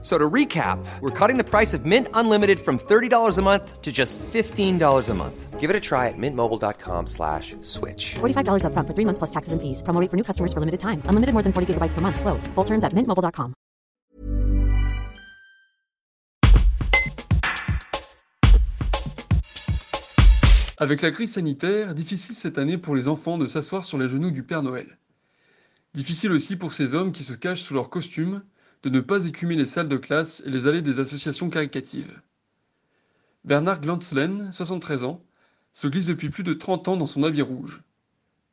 So to recap, we're cutting the price of Mint Unlimited from $30 a month to just $15 a month. Give it a try at mintmobile.com slash switch. $45 upfront for three months plus taxes and fees. Promo rate for new customers for limited time. Unlimited more than 40 gigabytes per month. Slows. Full terms at mintmobile.com. Avec la crise sanitaire, difficile cette année pour les enfants de s'asseoir sur les genoux du Père Noël. Difficile aussi pour ces hommes qui se cachent sous leurs costumes de ne pas écumer les salles de classe et les allées des associations caricatives. Bernard Glantzlen, 73 ans, se glisse depuis plus de 30 ans dans son habit rouge.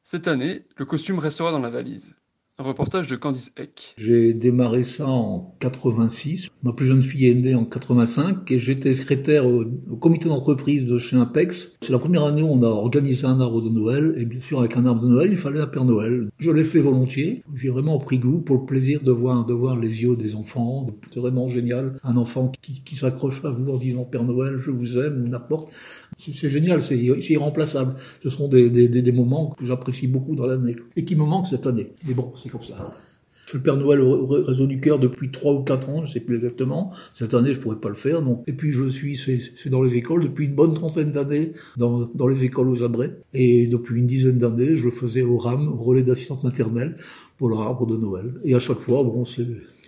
Cette année, le costume restera dans la valise. Un reportage de Candice Eck. J'ai démarré ça en 86. Ma plus jeune fille est née en 85 et j'étais secrétaire au, comité d'entreprise de chez Impex. C'est la première année où on a organisé un arbre de Noël et bien sûr avec un arbre de Noël, il fallait un Père Noël. Je l'ai fait volontiers. J'ai vraiment pris goût pour le plaisir de voir, de voir les yeux des enfants. C'est vraiment génial. Un enfant qui, qui s'accroche à vous en disant Père Noël, je vous aime, n'importe. C'est génial, c'est irremplaçable. Ce sont des, des moments que j'apprécie beaucoup dans l'année et qui me manquent cette année. Mais bon, c'est comme ça. Je suis le Père Noël au réseau du cœur depuis trois ou quatre ans, je sais plus exactement. Cette année, je pourrais pas le faire, non. Et puis je suis, c'est dans les écoles depuis une bonne trentaine d'années, dans, dans les écoles aux abrets. Et depuis une dizaine d'années, je le faisais au RAM, au relais d'assistante maternelle, pour leur arbre de Noël. Et à chaque fois, bon, c'est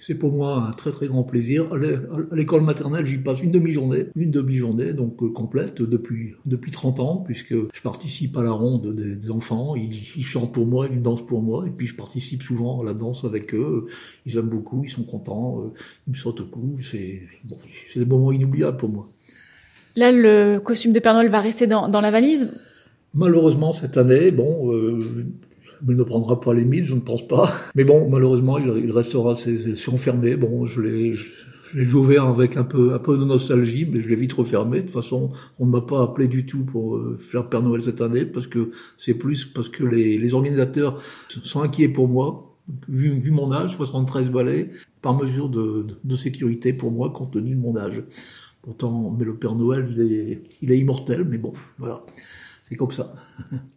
c'est pour moi un très très grand plaisir. À l'école maternelle, j'y passe une demi-journée, une demi-journée donc euh, complète depuis depuis 30 ans, puisque je participe à la ronde des, enfants. Ils, ils, chantent pour moi, ils dansent pour moi, et puis je participe souvent à la danse avec eux. Ils aiment beaucoup, ils sont contents, euh, ils me sautent au cou. C'est bon, des moments inoubliables pour moi. Là, le costume de Père Noël va rester dans, dans la valise? Malheureusement, cette année, bon, euh, il ne prendra pas les mille, je ne pense pas. Mais bon, malheureusement, il, restera c'est enfermé. Bon, je l'ai, je, ouvert avec un peu, de nostalgie, mais je l'ai vite refermé. De toute façon, on ne m'a pas appelé du tout pour euh, faire Père Noël cette année, parce que c'est plus parce que les, organisateurs sont inquiets pour moi. Vu, mon âge, 73 balais, par mesure de, sécurité pour moi, compte tenu de mon âge. Pourtant, mais le Père Noël, il est immortel, mais bon, voilà. C'est comme ça.